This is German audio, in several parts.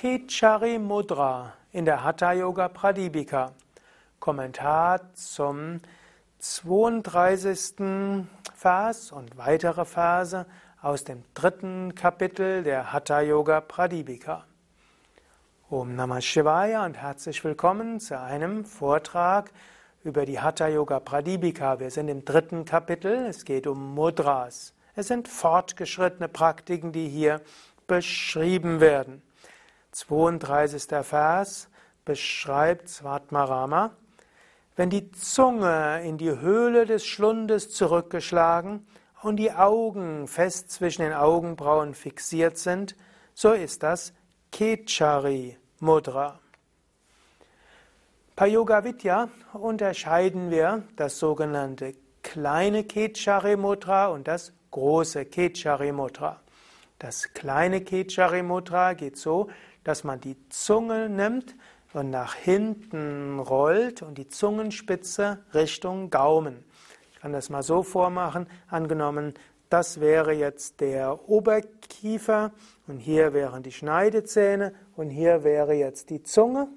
Kechari Mudra in der Hatha Yoga Pradipika. Kommentar zum 32. Vers und weitere Verse aus dem dritten Kapitel der Hatha Yoga Pradipika. Om Namah Shivaya und herzlich willkommen zu einem Vortrag über die Hatha Yoga Pradipika. Wir sind im dritten Kapitel. Es geht um Mudras. Es sind fortgeschrittene Praktiken, die hier beschrieben werden. 32. Vers beschreibt Svatmarama, wenn die Zunge in die Höhle des Schlundes zurückgeschlagen und die Augen fest zwischen den Augenbrauen fixiert sind, so ist das Kechari Mudra. Bei Yoga Vidya unterscheiden wir das sogenannte kleine Kechari Mudra und das große Kechari Mudra. Das kleine Kechari Mudra geht so, dass man die Zunge nimmt und nach hinten rollt und die Zungenspitze Richtung Gaumen. Ich kann das mal so vormachen. Angenommen, das wäre jetzt der Oberkiefer und hier wären die Schneidezähne und hier wäre jetzt die Zunge.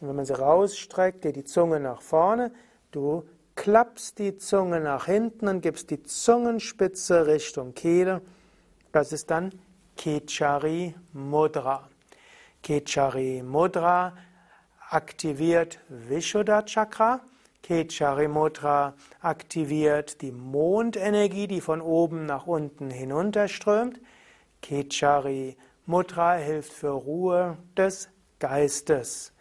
Und wenn man sie rausstreckt, geht die Zunge nach vorne. Du klappst die Zunge nach hinten und gibst die Zungenspitze Richtung Kehle. Das ist dann Kechari Mudra. Kechari Mudra aktiviert Vishuddha Chakra. Kechari Mudra aktiviert die Mondenergie, die von oben nach unten hinunterströmt. Kechari Mudra hilft für Ruhe des Geistes.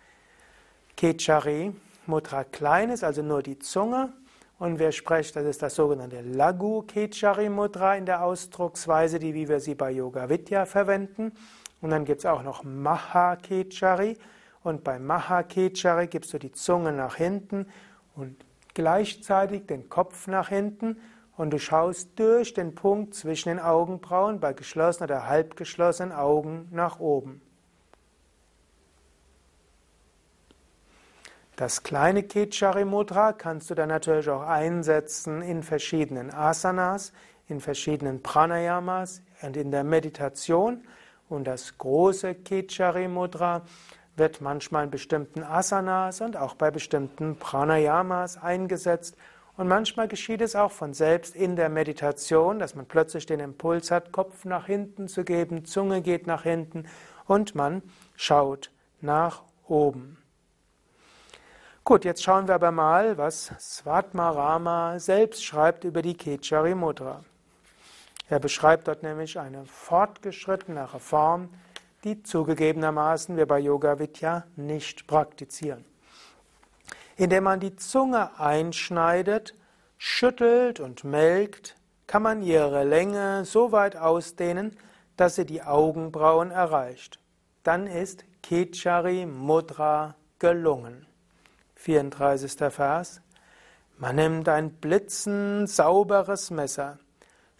Kechari Mudra klein ist, also nur die Zunge. Und wer spricht, das ist das sogenannte Lagu Kechari Mudra in der Ausdrucksweise, die wie wir sie bei Yoga Vidya verwenden. Und dann gibt es auch noch Mahakechari. Und bei Mahakechari gibst du die Zunge nach hinten und gleichzeitig den Kopf nach hinten und du schaust durch den Punkt zwischen den Augenbrauen bei geschlossenen oder halb geschlossenen Augen nach oben. Das kleine Kechari Mudra kannst du dann natürlich auch einsetzen in verschiedenen Asanas, in verschiedenen Pranayamas und in der Meditation. Und das große Kechari Mudra wird manchmal in bestimmten Asanas und auch bei bestimmten Pranayamas eingesetzt. Und manchmal geschieht es auch von selbst in der Meditation, dass man plötzlich den Impuls hat, Kopf nach hinten zu geben, Zunge geht nach hinten und man schaut nach oben. Gut, jetzt schauen wir aber mal, was Svatmarama selbst schreibt über die Kechari Mudra. Er beschreibt dort nämlich eine fortgeschrittenere Form, die zugegebenermaßen wir bei Yoga Vidya nicht praktizieren. Indem man die Zunge einschneidet, schüttelt und melkt, kann man ihre Länge so weit ausdehnen, dass sie die Augenbrauen erreicht. Dann ist Kechari Mudra gelungen. 34. Vers. Man nimmt ein blitzend sauberes Messer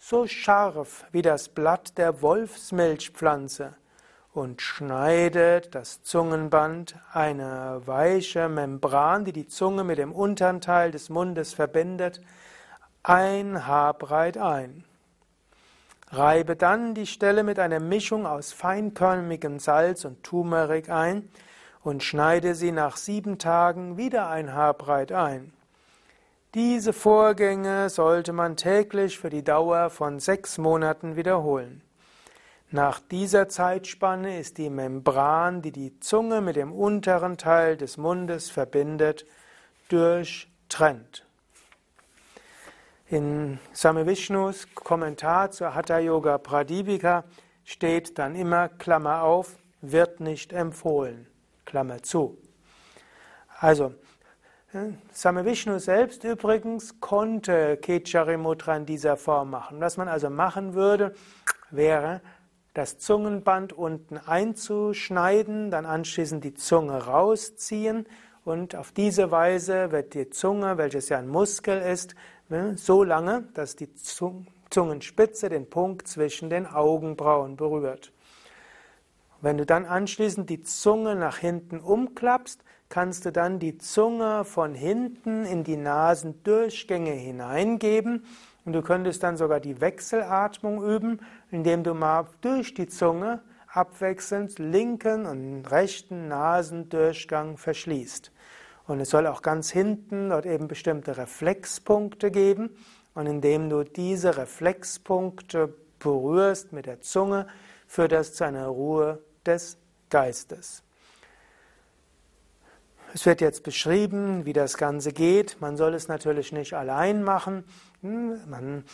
so scharf wie das Blatt der Wolfsmilchpflanze und schneidet das Zungenband, eine weiche Membran, die die Zunge mit dem unteren Teil des Mundes verbindet, ein Haar breit ein. Reibe dann die Stelle mit einer Mischung aus feinkörnigem Salz und Turmeric ein und schneide sie nach sieben Tagen wieder ein Haar breit ein. Diese Vorgänge sollte man täglich für die Dauer von sechs Monaten wiederholen. Nach dieser Zeitspanne ist die Membran, die die Zunge mit dem unteren Teil des Mundes verbindet, durchtrennt. In Same Vishnus Kommentar zur Hatha Yoga Pradipika steht dann immer Klammer auf, wird nicht empfohlen, Klammer zu. Also, Same Vishnu selbst übrigens konnte Kechari Mudra in dieser Form machen. Was man also machen würde, wäre das Zungenband unten einzuschneiden, dann anschließend die Zunge rausziehen und auf diese Weise wird die Zunge, welches ja ein Muskel ist, ne, so lange, dass die Zungenspitze den Punkt zwischen den Augenbrauen berührt. Wenn du dann anschließend die Zunge nach hinten umklappst, kannst du dann die Zunge von hinten in die Nasendurchgänge hineingeben und du könntest dann sogar die Wechselatmung üben, indem du mal durch die Zunge abwechselnd linken und rechten Nasendurchgang verschließt. Und es soll auch ganz hinten dort eben bestimmte Reflexpunkte geben. Und indem du diese Reflexpunkte berührst mit der Zunge, führt das zu einer Ruhe des Geistes. Es wird jetzt beschrieben, wie das Ganze geht. Man soll es natürlich nicht allein machen. Hm, man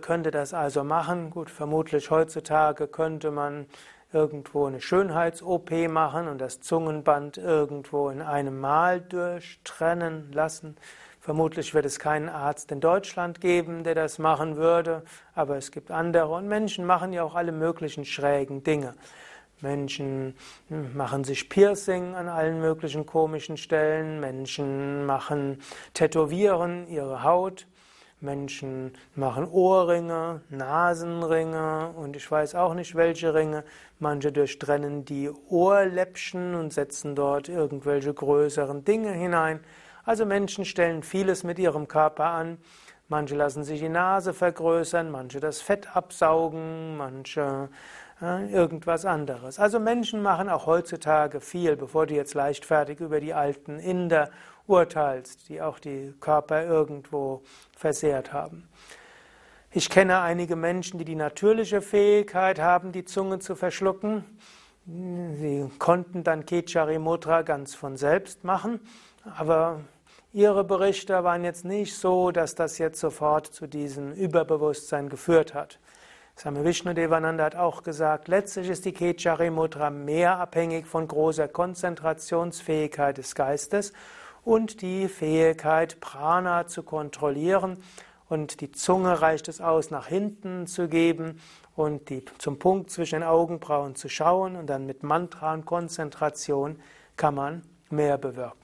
könnte das also machen. Gut, vermutlich heutzutage könnte man irgendwo eine Schönheits-OP machen und das Zungenband irgendwo in einem Mal durchtrennen lassen. Vermutlich wird es keinen Arzt in Deutschland geben, der das machen würde, aber es gibt andere und Menschen machen ja auch alle möglichen schrägen Dinge. Menschen hm, machen sich Piercing an allen möglichen komischen Stellen, Menschen machen Tätowieren ihre Haut. Menschen machen Ohrringe, Nasenringe und ich weiß auch nicht welche Ringe. Manche durchtrennen die Ohrläppchen und setzen dort irgendwelche größeren Dinge hinein. Also Menschen stellen vieles mit ihrem Körper an. Manche lassen sich die Nase vergrößern, manche das Fett absaugen, manche irgendwas anderes. Also Menschen machen auch heutzutage viel, bevor du jetzt leichtfertig über die alten Inder urteilst, die auch die Körper irgendwo versehrt haben. Ich kenne einige Menschen, die die natürliche Fähigkeit haben, die Zunge zu verschlucken. Sie konnten dann Kechari Mudra ganz von selbst machen, aber ihre Berichte waren jetzt nicht so, dass das jetzt sofort zu diesem Überbewusstsein geführt hat. Swami Vishnu Devananda hat auch gesagt, letztlich ist die Kechari Mudra mehr abhängig von großer Konzentrationsfähigkeit des Geistes und die Fähigkeit, Prana zu kontrollieren. Und die Zunge reicht es aus, nach hinten zu geben und die, zum Punkt zwischen den Augenbrauen zu schauen. Und dann mit Mantra und Konzentration kann man mehr bewirken.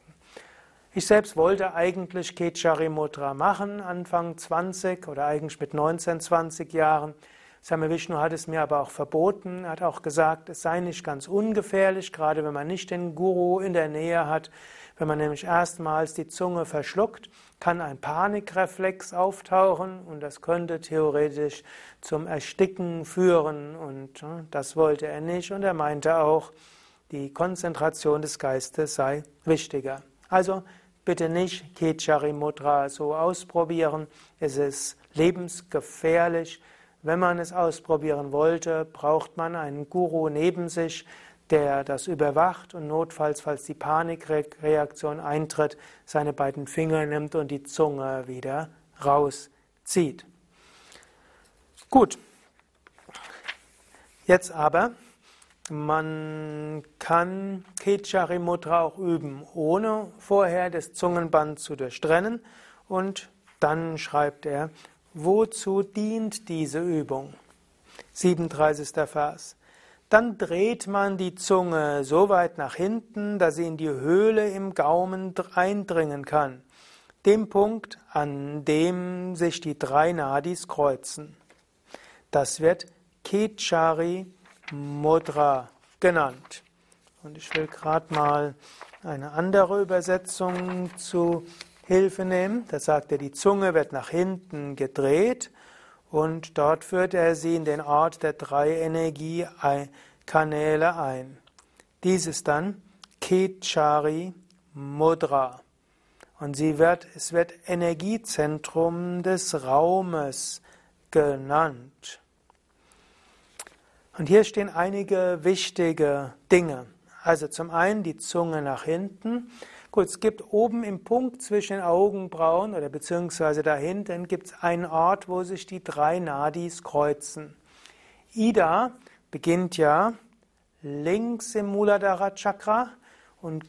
Ich selbst wollte eigentlich Kechari Mudra machen, Anfang 20 oder eigentlich mit 19, 20 Jahren. Same Vishnu hat es mir aber auch verboten, hat auch gesagt, es sei nicht ganz ungefährlich, gerade wenn man nicht den Guru in der Nähe hat, wenn man nämlich erstmals die Zunge verschluckt, kann ein Panikreflex auftauchen und das könnte theoretisch zum Ersticken führen und äh, das wollte er nicht und er meinte auch, die Konzentration des Geistes sei wichtiger. Also bitte nicht Kechari Mudra so ausprobieren, es ist lebensgefährlich. Wenn man es ausprobieren wollte, braucht man einen Guru neben sich, der das überwacht und notfalls, falls die Panikreaktion eintritt, seine beiden Finger nimmt und die Zunge wieder rauszieht. Gut. Jetzt aber, man kann Kechari Mudra auch üben, ohne vorher das Zungenband zu durchtrennen. Und dann schreibt er, wozu dient diese Übung? 37. Vers. Dann dreht man die Zunge so weit nach hinten, dass sie in die Höhle im Gaumen eindringen kann. Dem Punkt, an dem sich die drei Nadis kreuzen. Das wird Kechari Mudra genannt. Und ich will gerade mal eine andere Übersetzung zu Hilfe nehmen. Da sagt er, die Zunge wird nach hinten gedreht und dort führt er sie in den Ort der drei Energiekanäle ein. Dies ist dann Kechari Mudra. Und sie wird, es wird Energiezentrum des Raumes genannt. Und hier stehen einige wichtige Dinge. Also zum einen die Zunge nach hinten. Gut, es gibt oben im Punkt zwischen den Augenbrauen oder beziehungsweise dahinten gibt es einen Ort, wo sich die drei Nadis kreuzen. Ida beginnt ja links im Muladhara Chakra und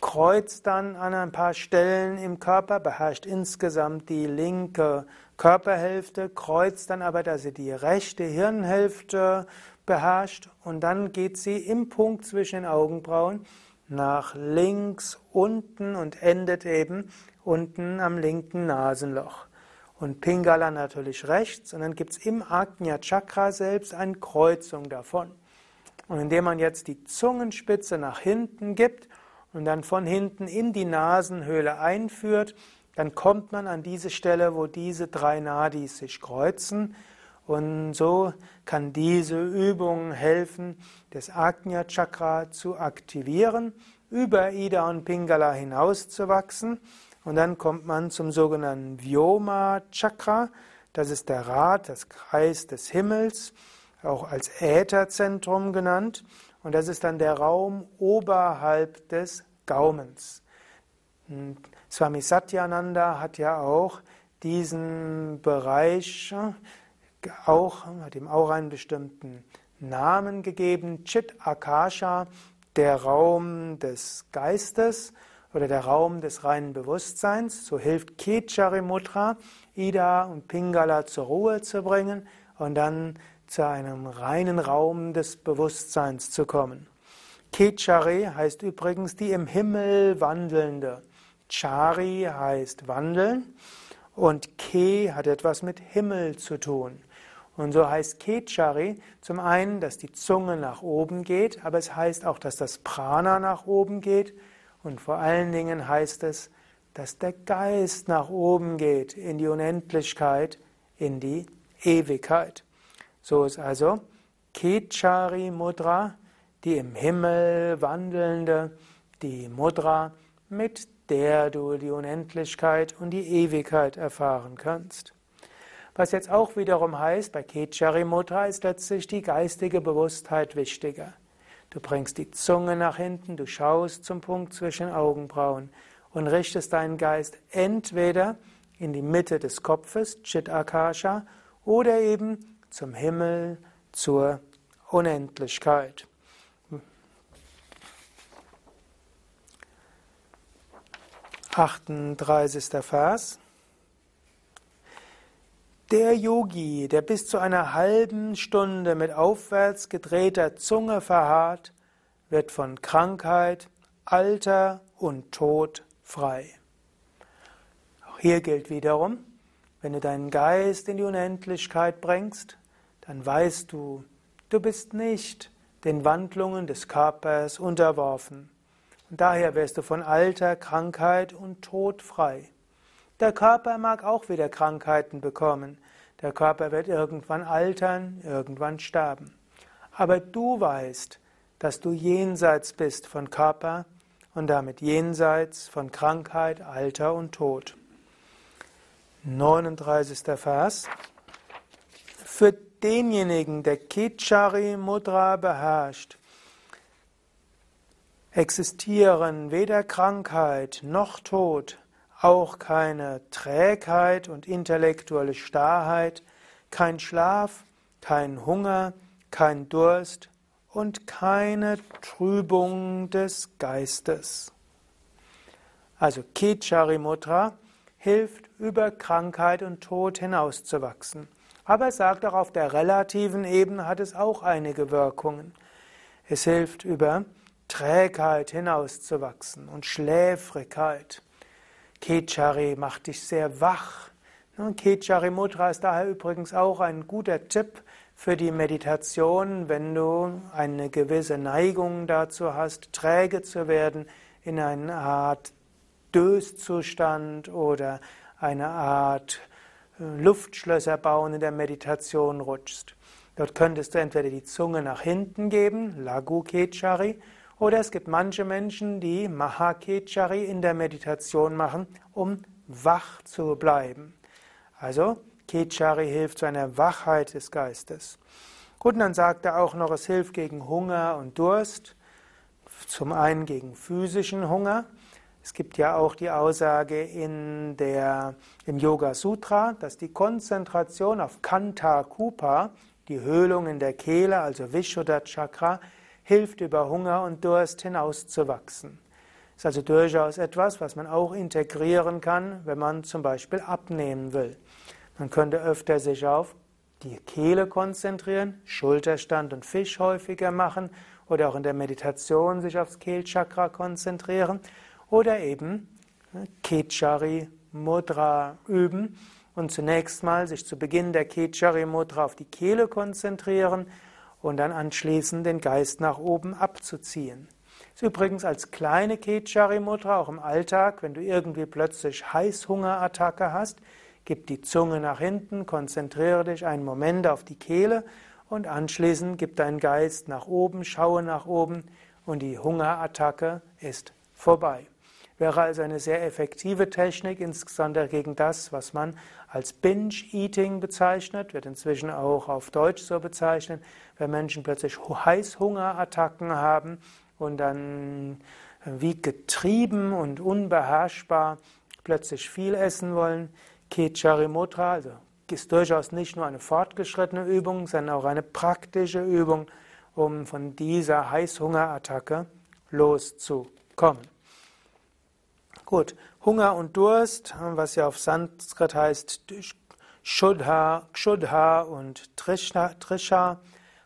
kreuzt dann an ein paar Stellen im Körper, beherrscht insgesamt die linke Körperhälfte, kreuzt dann aber, dass sie die rechte Hirnhälfte beherrscht und dann geht sie im Punkt zwischen den Augenbrauen nach links unten und endet eben unten am linken Nasenloch. Und Pingala natürlich rechts und dann gibt es im Agnya Chakra selbst eine Kreuzung davon. Und indem man jetzt die Zungenspitze nach hinten gibt und dann von hinten in die Nasenhöhle einführt, dann kommt man an diese Stelle, wo diese drei Nadis sich kreuzen Und so kann diese Übung helfen, das Agnya Chakra zu aktivieren, über Ida und Pingala hinauszuwachsen. Und dann kommt man zum sogenannten Vyoma Chakra. Das ist der Rad, das Kreis des Himmels, auch als Ätherzentrum genannt. Und das ist dann der Raum oberhalb des Gaumens. Swami Satyananda hat ja auch diesen Bereich auch, hat ihm auch einen bestimmten Namen gegeben, Chit Akasha, der Raum des Geistes oder der Raum des reinen Bewusstseins. So hilft Kechari Mudra, Ida und Pingala zur Ruhe zu bringen und dann zu einem reinen Raum des Bewusstseins zu kommen. Kechari heißt übrigens die im Himmel wandelnde. Chari heißt wandeln und Ke hat etwas mit Himmel zu tun. Und so heißt Kechari zum einen, dass die Zunge nach oben geht, aber es heißt auch, dass das Prana nach oben geht und vor allen Dingen heißt es, dass der Geist nach oben geht in die Unendlichkeit, in die Ewigkeit. So ist also Kechari Mudra, die im Himmel wandelnde, die Mudra, mit der du die Unendlichkeit und die Ewigkeit erfahren kannst. Was jetzt auch wiederum heißt, bei Kechari Mudra ist letztlich die geistige Bewusstheit wichtiger. Du bringst die Zunge nach hinten, du schaust zum Punkt zwischen Augenbrauen und richtest deinen Geist entweder in die Mitte des Kopfes, Chit Akasha, oder eben zum Himmel, zur Unendlichkeit. 38. Vers. Der Yogi, der bis zu einer halben Stunde mit aufwärts gedrehter Zunge verharrt, wird von Krankheit, Alter und Tod frei. Auch hier gilt wiederum, wenn du deinen Geist in die Unendlichkeit bringst, dann weißt du, du bist nicht den Wandlungen des Körpers unterworfen. Und daher wirst du von Alter, Krankheit und Tod frei. Der Körper mag auch wieder Krankheiten bekommen. Der Körper wird irgendwann altern, irgendwann sterben. Aber du weißt, dass du jenseits bist von Körper und damit jenseits von Krankheit, Alter und Tod. 39. Vers. Für denjenigen, der Kichari Mudra beherrscht, existieren weder Krankheit noch Tod, auch keine Trägheit und intellektuelle Starrheit, kein Schlaf, kein Hunger, kein Durst und keine Trübung des Geistes. Also Kichari hilft über Krankheit und Tod hinauszuwachsen. Aber er sagt auch, auf der relativen Ebene hat es auch einige Wirkungen. Es hilft über Trägheit hinauszuwachsen und Schläfrigkeit. Kechari macht dich sehr wach. Kechari Mudra ist daher übrigens auch ein guter Tipp für die Meditation, wenn du eine gewisse Neigung dazu hast, träge zu werden, in eine Art Döszustand oder eine Art äh, Luftschlösser bauen in der Meditation rutschst. Dort könntest du entweder die Zunge nach hinten geben, Lagu Kechari, oder es gibt manche Menschen, die Mahakechari in der Meditation machen, um wach zu bleiben. Also Kechari hilft zu einer Wachheit des Geistes. Gut, und dann sagt er auch noch, es hilft gegen Hunger und Durst. Zum einen gegen physischen Hunger. Es gibt ja auch die Aussage in der, im Yoga Sutra, dass die Konzentration auf Kanta Kupa, die Höhlung in der Kehle, also Vishuddha Chakra, hilft über Hunger und Durst hinauszuwachsen. Ist also durchaus etwas, was man auch integrieren kann, wenn man zum Beispiel abnehmen will. Man könnte öfter sich auf die Kehle konzentrieren, Schulterstand und Fisch häufiger machen oder auch in der Meditation sich aufs Kehlchakra konzentrieren oder eben ne, Kechari Mudra üben und zunächst mal sich zu Beginn der Kechari Mudra auf die Kehle konzentrieren und dann anschließend den Geist nach oben abzuziehen. Ist übrigens als kleine Kechari Mudra auch im Alltag, wenn du irgendwie plötzlich Heißhungerattacke hast, Gib die Zunge nach hinten, konzentriere dich einen Moment auf die Kehle und anschließend gib deinen Geist nach oben, schaue nach oben und die Hungerattacke ist vorbei. Wäre also eine sehr effektive Technik, insbesondere gegen das, was man als Binge-Eating bezeichnet, wird inzwischen auch auf Deutsch so bezeichnet, wenn Menschen plötzlich Heißhungerattacken haben und dann wie getrieben und unbeherrschbar plötzlich viel essen wollen. Kecharimutra, also ist durchaus nicht nur eine fortgeschrittene Übung, sondern auch eine praktische Übung, um von dieser Heißhungerattacke loszukommen. Gut, Hunger und Durst, was ja auf Sanskrit heißt Shuddha, Kshuddha und Trisha, Trisha,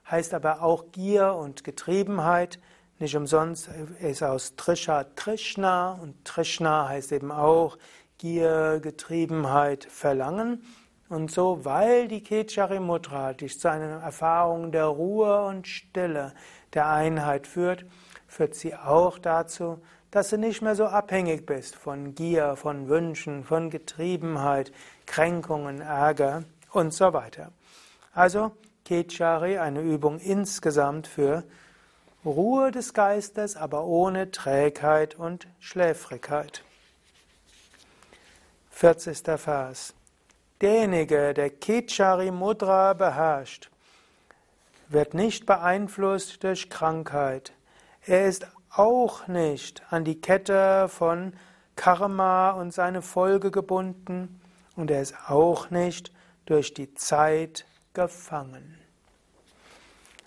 heißt aber auch Gier und Getriebenheit. Nicht umsonst ist aus Trisha Trishna und Trishna heißt eben auch Gier, Getriebenheit, Verlangen. Und so, weil die Kechari Mudra dich zu einer Erfahrung der Ruhe und Stille, der Einheit führt, führt sie auch dazu, dass du nicht mehr so abhängig bist von Gier, von Wünschen, von Getriebenheit, Kränkungen, Ärger und so weiter. Also Kechari, eine Übung insgesamt für Ruhe des Geistes, aber ohne Trägheit und Schläfrigkeit. 40. Vers. Derjenige, der Kechari Mudra beherrscht, wird nicht beeinflusst durch Krankheit. Er ist auch nicht an die Kette von Karma und seine Folge gebunden und er ist auch nicht durch die Zeit gefangen.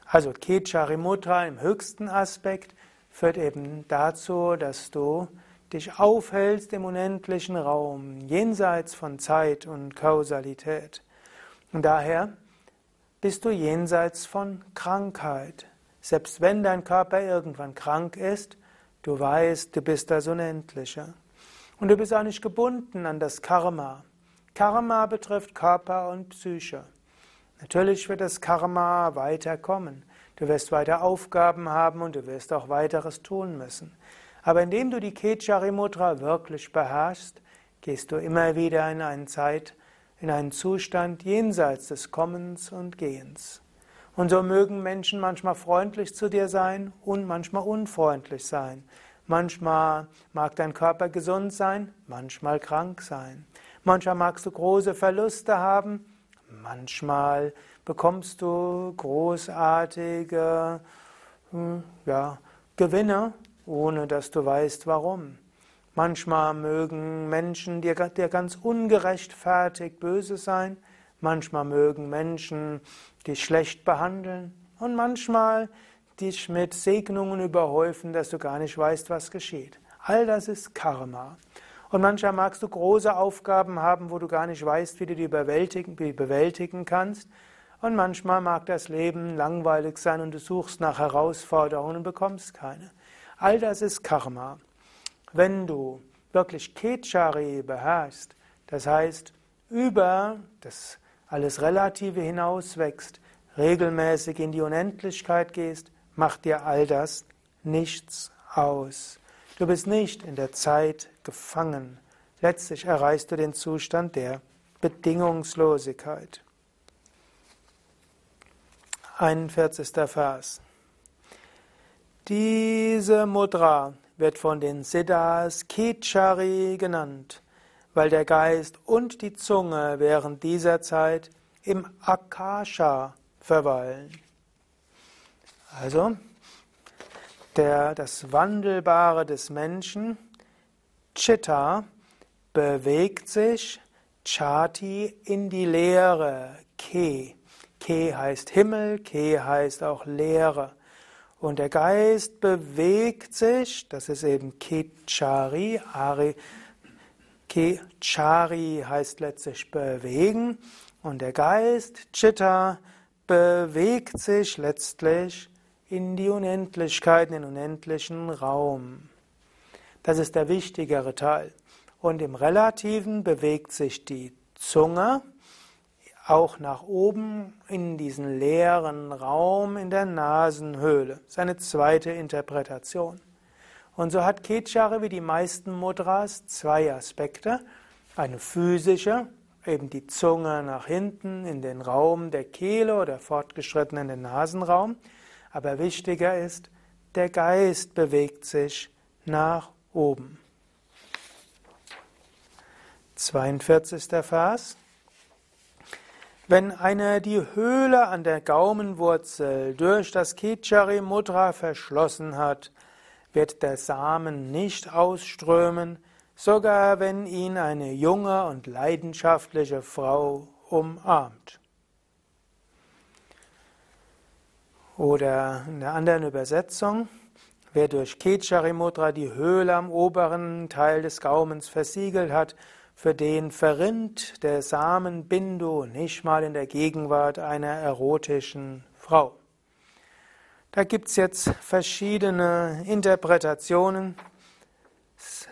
Also Kecharimutra im höchsten Aspekt führt eben dazu, dass du dich aufhältst im unendlichen Raum, jenseits von Zeit und Kausalität. Und daher bist du jenseits von Krankheit. Selbst wenn dein Körper irgendwann krank ist, du weißt, du bist das Unendliche. Und du bist auch nicht gebunden an das Karma. Karma betrifft Körper und Psyche. Natürlich wird das Karma weiterkommen. Du wirst weiter Aufgaben haben und du wirst auch weiteres tun müssen. Aber indem du die Kechari Mudra wirklich beherrschst, gehst du immer wieder in eine Zeit, in einen Zustand jenseits des Kommens und Gehens. Und so mögen Menschen manchmal freundlich zu dir sein und manchmal unfreundlich sein. Manchmal mag dein Körper gesund sein, manchmal krank sein. Manchmal magst du große Verluste haben, manchmal bekommst du großartige hm, ja, Gewinne, ohne dass du weißt warum. Manchmal mögen Menschen dir, dir ganz ungerechtfertigt böse sein, Manchmal mögen Menschen dich schlecht behandeln und manchmal dich mit Segnungen überhäufen, dass du gar nicht weißt, was geschieht. All das ist Karma. Und manchmal magst du große Aufgaben haben, wo du gar nicht weißt, wie du die bewältigen, die bewältigen kannst. Und manchmal mag das Leben langweilig sein und du suchst nach Herausforderungen und bekommst keine. All das ist Karma. Wenn du wirklich Kechari beherrschst, das heißt über das alles Relative hinauswächst, regelmäßig in die Unendlichkeit gehst, macht dir all das nichts aus. Du bist nicht in der Zeit gefangen. Letztlich erreichst du den Zustand der Bedingungslosigkeit. 41. Vers. Diese Mudra wird von den Siddhas Kechari genannt weil der Geist und die Zunge während dieser Zeit im Akasha verweilen. Also der, das Wandelbare des Menschen, Chitta, bewegt sich, Chati, in die Leere, Ke. Ke heißt Himmel, Ke heißt auch Leere. Und der Geist bewegt sich, das ist eben Kechari, Ari, Chari heißt letztlich bewegen und der Geist, Chitta, bewegt sich letztlich in die Unendlichkeit, in den unendlichen Raum. Das ist der wichtigere Teil. Und im Relativen bewegt sich die Zunge auch nach oben in diesen leeren Raum in der Nasenhöhle. Das ist eine zweite Interpretation. Und so hat Kechare wie die meisten Mudras zwei Aspekte. Eine physische, eben die Zunge nach hinten in den Raum der Kehle oder fortgeschritten in den Nasenraum. Aber wichtiger ist, der Geist bewegt sich nach oben. 42. Vers. Wenn einer die Höhle an der Gaumenwurzel durch das Kichari Mudra verschlossen hat, wird der Samen nicht ausströmen, sogar wenn ihn eine junge und leidenschaftliche Frau umarmt. Oder in der anderen Übersetzung, wer durch Kechari Mudra die Höhle am oberen Teil des Gaumens versiegelt hat, für den verrinnt der Samen Bindu nicht mal in der Gegenwart einer erotischen Frau. Da gibt es jetzt verschiedene Interpretationen.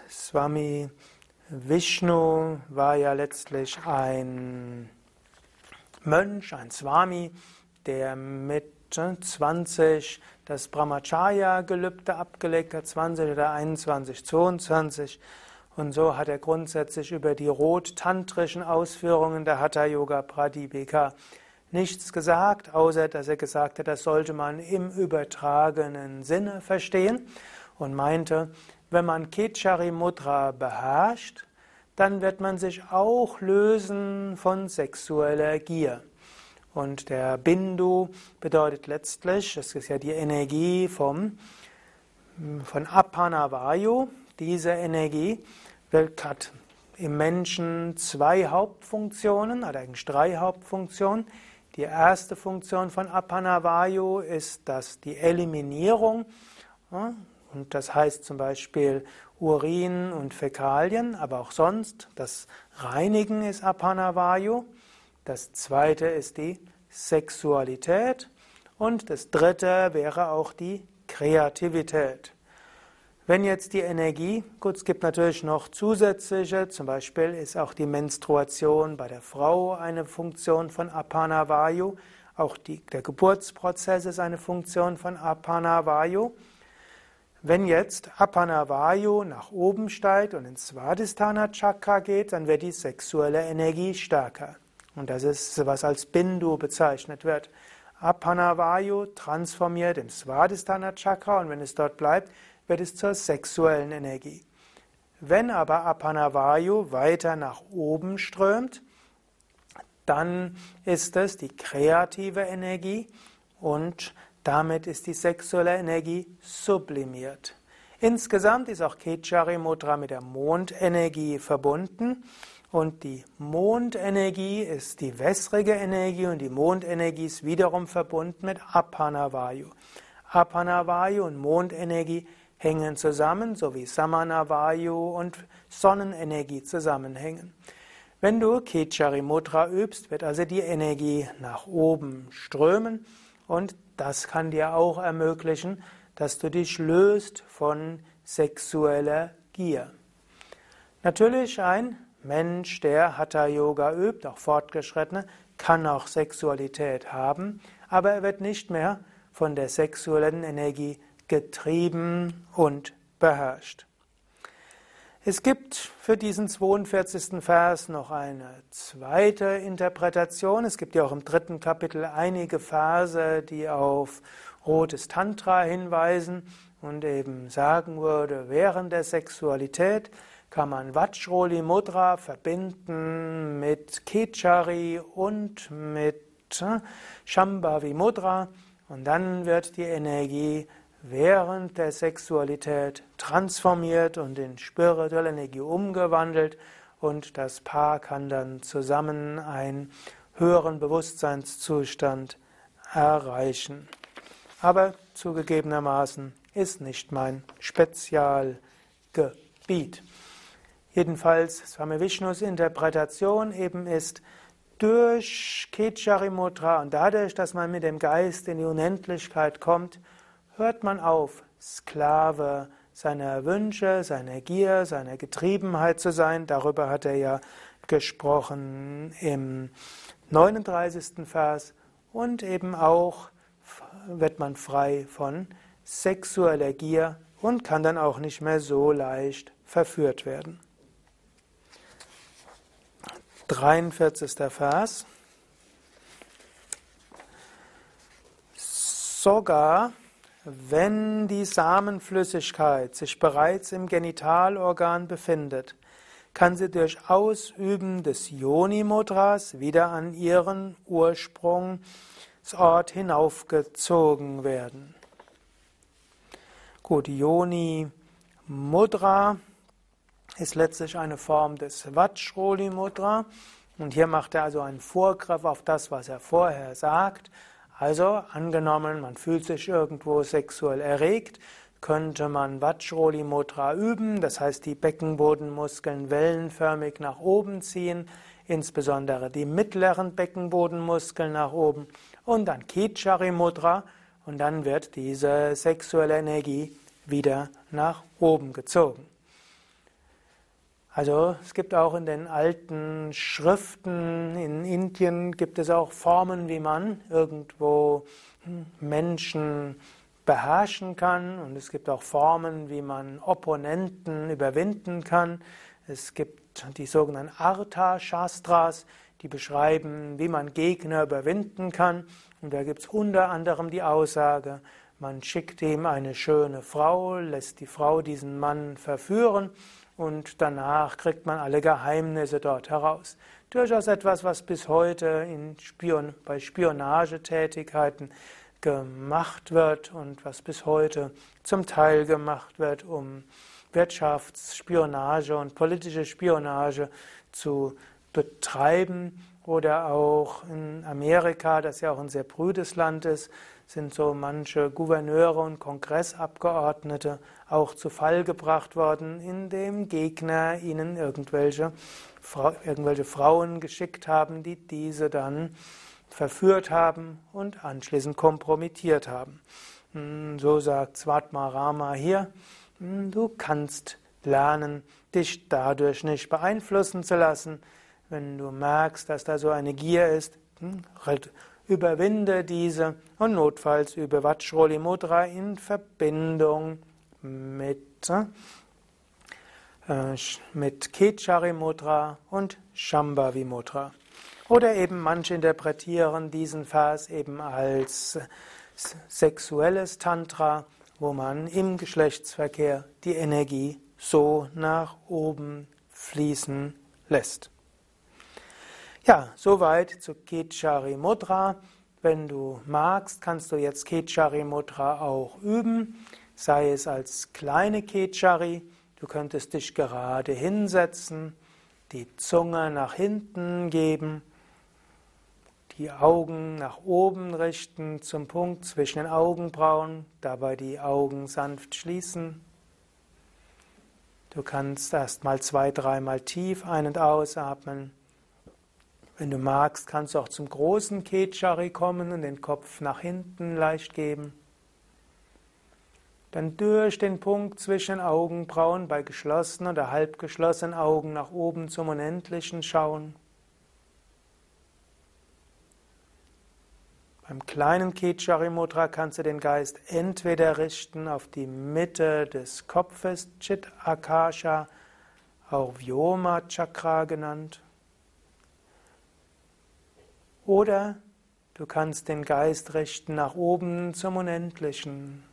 Swami Vishnu war ja letztlich ein Mönch, ein Swami, der mit 20 das Brahmacharya-Gelübde abgelegt hat, 20 oder 21, 22. Und so hat er grundsätzlich über die rot-tantrischen Ausführungen der Hatha-Yoga Pradipika nichts gesagt, außer dass er gesagt hat, das sollte man im übertragenen Sinne verstehen und meinte, wenn man Kechari Mudra beherrscht, dann wird man sich auch lösen von sexueller Gier. Und der Bindu bedeutet letztlich, das ist ja die Energie vom, von Apanavayu, diese Energie hat im Menschen zwei Hauptfunktionen, oder eigentlich drei Hauptfunktionen. Die erste Funktion von Apanavayu ist dass die Eliminierung. Und das heißt zum Beispiel Urin und Fäkalien, aber auch sonst. Das Reinigen ist Apanavayu. Das zweite ist die Sexualität. Und das dritte wäre auch die Kreativität. Wenn jetzt die Energie, gut, es gibt natürlich noch zusätzliche, zum Beispiel ist auch die Menstruation bei der Frau eine Funktion von Apana Vayu, auch die, der Geburtsprozess ist eine Funktion von Apana Vayu. Wenn jetzt Apana Vayu nach oben steigt und ins Svadhisthana Chakra geht, dann wird die sexuelle Energie stärker. Und das ist, was als Bindu bezeichnet wird. Apana Vayu transformiert im Svadhisthana Chakra und wenn es dort bleibt, wird es zur sexuellen Energie. Wenn aber Apanavayu weiter nach oben strömt, dann ist es die kreative Energie und damit ist die sexuelle Energie sublimiert. Insgesamt ist auch Kechari Mudra mit der Mondenergie verbunden und die Mondenergie ist die wässrige Energie und die Mondenergie ist wiederum verbunden mit Apanavayu. Apanavayu und Mondenergie hängen zusammen, so wie Samanavayu und Sonnenenergie zusammenhängen. Wenn du Kechari Mudra übst, wird also die Energie nach oben strömen und das kann dir auch ermöglichen, dass du dich löst von sexueller Gier. Natürlich ein Mensch, der Hatha Yoga übt, auch fortgeschrittene, kann auch Sexualität haben, aber er wird nicht mehr von der sexuellen Energie getrieben und beherrscht. Es gibt für diesen 42. Vers noch eine zweite Interpretation. Es gibt ja auch im dritten Kapitel einige Verse, die auf rotes Tantra hinweisen und eben sagen würde, während der Sexualität kann man Vajroli Mudra verbinden mit Kechari und mit äh, Shambhavi Mudra und dann wird die Energie während der Sexualität transformiert und in spirituelle Energie umgewandelt und das Paar kann dann zusammen einen höheren Bewusstseinszustand erreichen. Aber zugegebenermaßen ist nicht mein Spezialgebiet. Jedenfalls, Swami Vishnus Interpretation eben ist, durch Kechari Mudra und dadurch, dass man mit dem Geist in die Unendlichkeit kommt, hört man auf, Sklave seiner Wünsche, seiner Gier, seiner Getriebenheit zu sein. Darüber hat er ja gesprochen im 39. Vers. Und eben auch wird man frei von sexueller Gier und kann dann auch nicht mehr so leicht verführt werden. 43. Vers. Sogar wenn die Samenflüssigkeit sich bereits im Genitalorgan befindet, kann sie durch Ausüben des Yoni-Mudras wieder an ihren Ursprungsort hinaufgezogen werden. Gut, Yoni-Mudra ist letztlich eine Form des Vajroli-Mudra. Und hier macht er also einen Vorgriff auf das, was er vorher sagt. Also angenommen, man fühlt sich irgendwo sexuell erregt, könnte man Vajroli Mudra üben, das heißt die Beckenbodenmuskeln wellenförmig nach oben ziehen, insbesondere die mittleren Beckenbodenmuskeln nach oben und dann Kichari Mudra und dann wird diese sexuelle Energie wieder nach oben gezogen. Also es gibt auch in den alten Schriften in Indien gibt es auch Formen, wie man irgendwo hm, Menschen beherrschen kann. Und es gibt auch Formen, wie man Opponenten überwinden kann. Es gibt die sogenannten Artha Shastras, die beschreiben, wie man Gegner überwinden kann. Und da gibt es unter anderem die Aussage, man schickt ihm eine schöne Frau, lässt die Frau diesen Mann verführen und danach kriegt man alle Geheimnisse dort heraus. Durchaus etwas, was bis heute Spion bei Spionagetätigkeiten gemacht wird und was bis heute zum Teil gemacht wird, um Wirtschaftsspionage und politische Spionage zu betreiben. Oder auch in Amerika, das ja auch ein sehr prüdes Land ist, sind so manche Gouverneure und Kongressabgeordnete auch zu Fall gebracht worden, indem Gegner ihnen irgendwelche, irgendwelche Frauen geschickt haben, die diese dann verführt haben und anschließend kompromittiert haben. Hm, so sagt Svatmarama hier, hm, du kannst lernen, dich dadurch nicht beeinflussen zu lassen. Wenn du merkst, dass da so eine Gier ist, hm, halt Überwinde diese und notfalls übe Vajroli Mudra in Verbindung mit, äh, mit Kechari Mudra und Shambhavi Mudra. Oder eben manche interpretieren diesen Vers eben als sexuelles Tantra, wo man im Geschlechtsverkehr die Energie so nach oben fließen lässt. Ja, soweit zu Kechari Mudra. Wenn du magst, kannst du jetzt Kechari Mudra auch üben, sei es als kleine Kechari. Du könntest dich gerade hinsetzen, die Zunge nach hinten geben, die Augen nach oben richten zum Punkt zwischen den Augenbrauen, dabei die Augen sanft schließen. Du kannst erst mal zwei, dreimal tief ein- und ausatmen. Wenn du magst, kannst du auch zum großen Kechari kommen und den Kopf nach hinten leicht geben. Dann durch den Punkt zwischen Augenbrauen bei geschlossenen oder halb geschlossenen Augen nach oben zum Unendlichen schauen. Beim kleinen Kechari Mudra kannst du den Geist entweder richten auf die Mitte des Kopfes, Chit Akasha, auch Vyoma Chakra genannt, oder du kannst den Geist richten nach oben zum Unendlichen.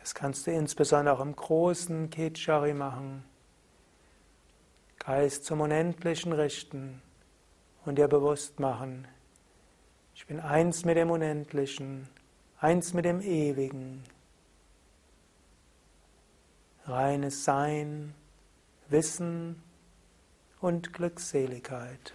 Das kannst du insbesondere auch im großen Kechari machen. Geist zum Unendlichen richten und dir bewusst machen, ich bin eins mit dem Unendlichen, eins mit dem Ewigen. Reines Sein, Wissen und Glückseligkeit.